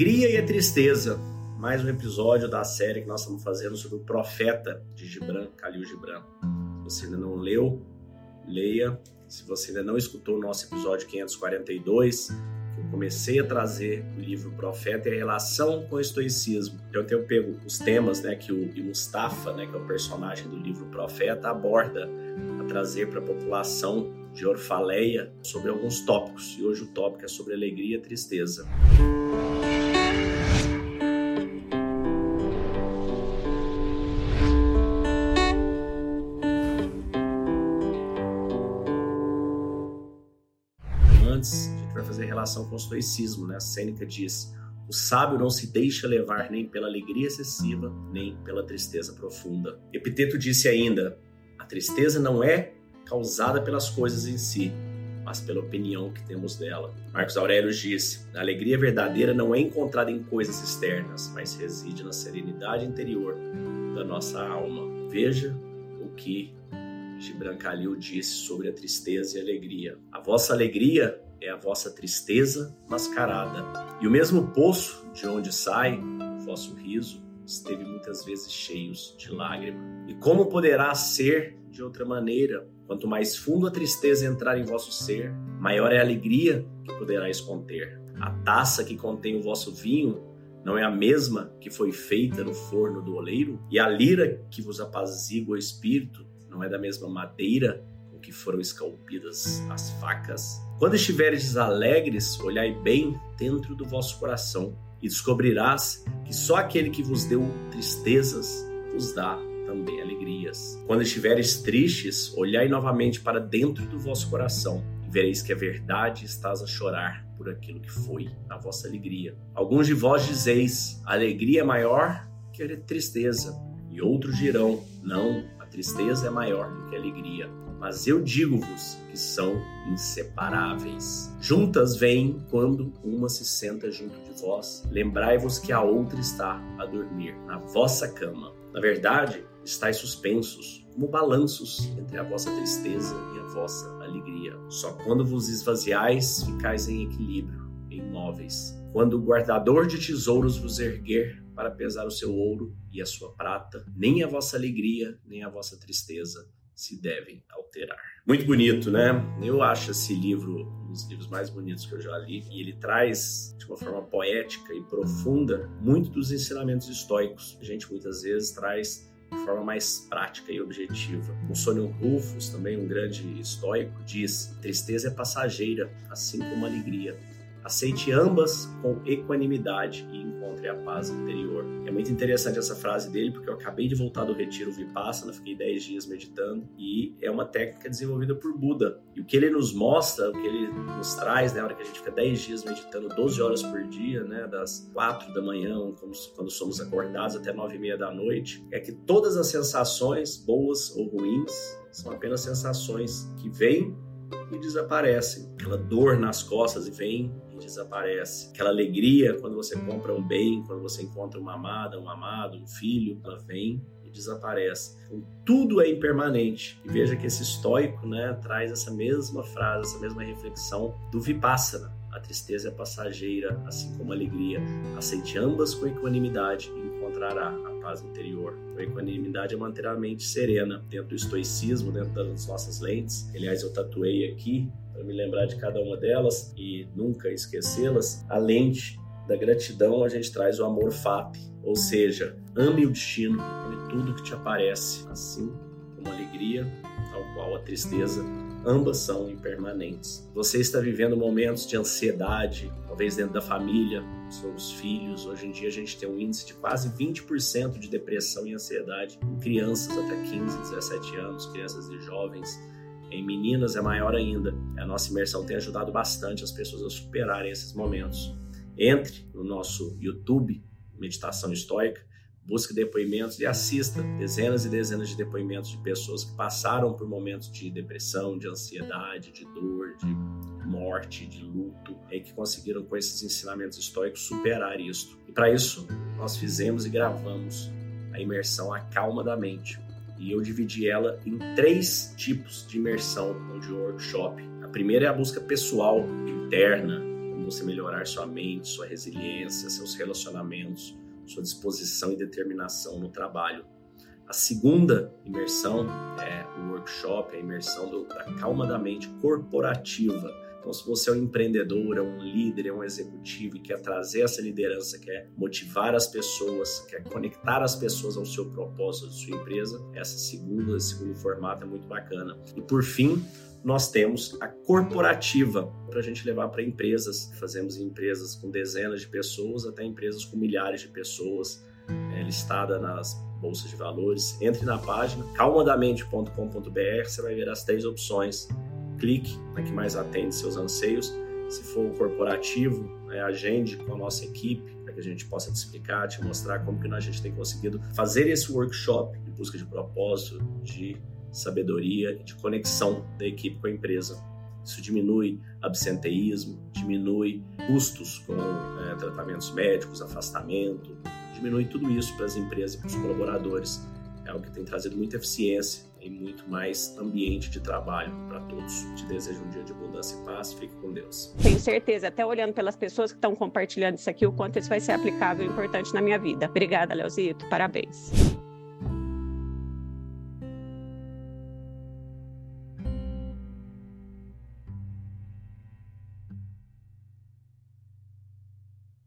alegria e a tristeza. Mais um episódio da série que nós estamos fazendo sobre o profeta de Gibran, Khalil Gibran. Se você ainda não leu, leia. Se você ainda não escutou o nosso episódio 542, que eu comecei a trazer o livro Profeta e a relação com o estoicismo. Eu tenho pego os temas né, que o Mustafa, né, que é o personagem do livro Profeta, aborda a trazer para a população de Orfaleia sobre alguns tópicos. E hoje o tópico é sobre alegria e tristeza. Antes, a gente vai fazer relação com o estoicismo, né? A Sêneca diz: o sábio não se deixa levar nem pela alegria excessiva, nem pela tristeza profunda. Epiteto disse ainda: a tristeza não é causada pelas coisas em si, mas pela opinião que temos dela. Marcos Aurélio disse: a alegria verdadeira não é encontrada em coisas externas, mas reside na serenidade interior da nossa alma. Veja o que Gibran Khalil disse sobre a tristeza e a alegria. A vossa alegria é a vossa tristeza mascarada. E o mesmo poço de onde sai o vosso riso esteve muitas vezes cheios de lágrima. E como poderá ser de outra maneira Quanto mais fundo a tristeza entrar em vosso ser, maior é a alegria que poderás conter. A taça que contém o vosso vinho não é a mesma que foi feita no forno do oleiro? E a lira que vos apazigua o espírito não é da mesma madeira com que foram esculpidas as facas? Quando estiveres alegres, olhai bem dentro do vosso coração e descobrirás que só aquele que vos deu tristezas vos dá também alegrias. Quando estiveres tristes, olhai novamente para dentro do vosso coração e vereis que a verdade estás a chorar por aquilo que foi a vossa alegria. Alguns de vós dizeis: a alegria é maior que a tristeza, e outros dirão: não, a tristeza é maior do que a alegria. Mas eu digo-vos que são inseparáveis. Juntas vêm quando uma se senta junto de vós. Lembrai-vos que a outra está a dormir na vossa cama. Na verdade, estáis suspensos, como balanços entre a vossa tristeza e a vossa alegria. Só quando vos esvaziais, ficais em equilíbrio, imóveis. Quando o guardador de tesouros vos erguer para pesar o seu ouro e a sua prata, nem a vossa alegria, nem a vossa tristeza se devem alterar. Muito bonito, né? Eu acho esse livro um dos livros mais bonitos que eu já li e ele traz de uma forma poética e profunda muito dos ensinamentos estoicos. A gente muitas vezes traz de forma mais prática e objetiva. O Sônio Rufus, também um grande estoico, diz: tristeza é passageira, assim como alegria. Aceite ambas com equanimidade e encontre a paz interior. É muito interessante essa frase dele, porque eu acabei de voltar do retiro Vipassana, fiquei 10 dias meditando, e é uma técnica desenvolvida por Buda. E o que ele nos mostra, o que ele nos traz, né, na hora que a gente fica 10 dias meditando 12 horas por dia, né, das 4 da manhã, quando somos acordados, até 9 e meia da noite, é que todas as sensações, boas ou ruins, são apenas sensações que vêm e desaparecem. Aquela dor nas costas e vem desaparece. Aquela alegria quando você compra um bem, quando você encontra uma amada, um amado, um filho, ela vem e desaparece. Então, tudo é impermanente. E veja que esse estoico né, traz essa mesma frase, essa mesma reflexão do Vipassana. A tristeza é passageira, assim como a alegria. Aceite ambas com equanimidade e encontrará a paz interior. A equanimidade é manter a mente serena dentro do estoicismo, dentro das nossas lentes. Aliás, eu tatuei aqui para me lembrar de cada uma delas e nunca esquecê-las, a lente da gratidão a gente traz o amor FAP, ou seja, ame o destino, ame tudo que te aparece, assim como a alegria, tal qual a tristeza, ambas são impermanentes. Você está vivendo momentos de ansiedade, talvez dentro da família, seus filhos. Hoje em dia a gente tem um índice de quase 20% de depressão e ansiedade em crianças até 15, 17 anos, crianças e jovens. Em meninas é maior ainda. A nossa imersão tem ajudado bastante as pessoas a superarem esses momentos. Entre no nosso YouTube, Meditação Estoica, busque depoimentos e assista dezenas e dezenas de depoimentos de pessoas que passaram por momentos de depressão, de ansiedade, de dor, de morte, de luto, e que conseguiram com esses ensinamentos estoicos superar isso. E para isso, nós fizemos e gravamos a imersão A Calma da Mente, e eu dividi ela em três tipos de imersão de workshop. A primeira é a busca pessoal, interna, você melhorar sua mente, sua resiliência, seus relacionamentos, sua disposição e determinação no trabalho. A segunda imersão é o workshop, a imersão do, da calma da mente corporativa então, se você é um empreendedor, é um líder, é um executivo e quer trazer essa liderança, quer motivar as pessoas, quer conectar as pessoas ao seu propósito de sua empresa, essa segunda, esse segundo formato é muito bacana. E por fim, nós temos a corporativa para a gente levar para empresas. Fazemos empresas com dezenas de pessoas até empresas com milhares de pessoas, é, listada nas bolsas de valores. Entre na página calmadamente.com.br, você vai ver as três opções clique na que mais atende seus anseios. Se for corporativo, né, agende com a nossa equipe para que a gente possa te explicar, te mostrar como que a gente tem conseguido fazer esse workshop de busca de propósito, de sabedoria e de conexão da equipe com a empresa. Isso diminui absenteísmo, diminui custos com é, tratamentos médicos, afastamento, diminui tudo isso para as empresas e para os colaboradores. É algo que tem trazido muita eficiência e muito mais ambiente de trabalho para todos. Te desejo um dia de abundância e paz. Fique com Deus. Tenho certeza, até olhando pelas pessoas que estão compartilhando isso aqui, o quanto isso vai ser aplicável e importante na minha vida. Obrigada, Leozito. Parabéns.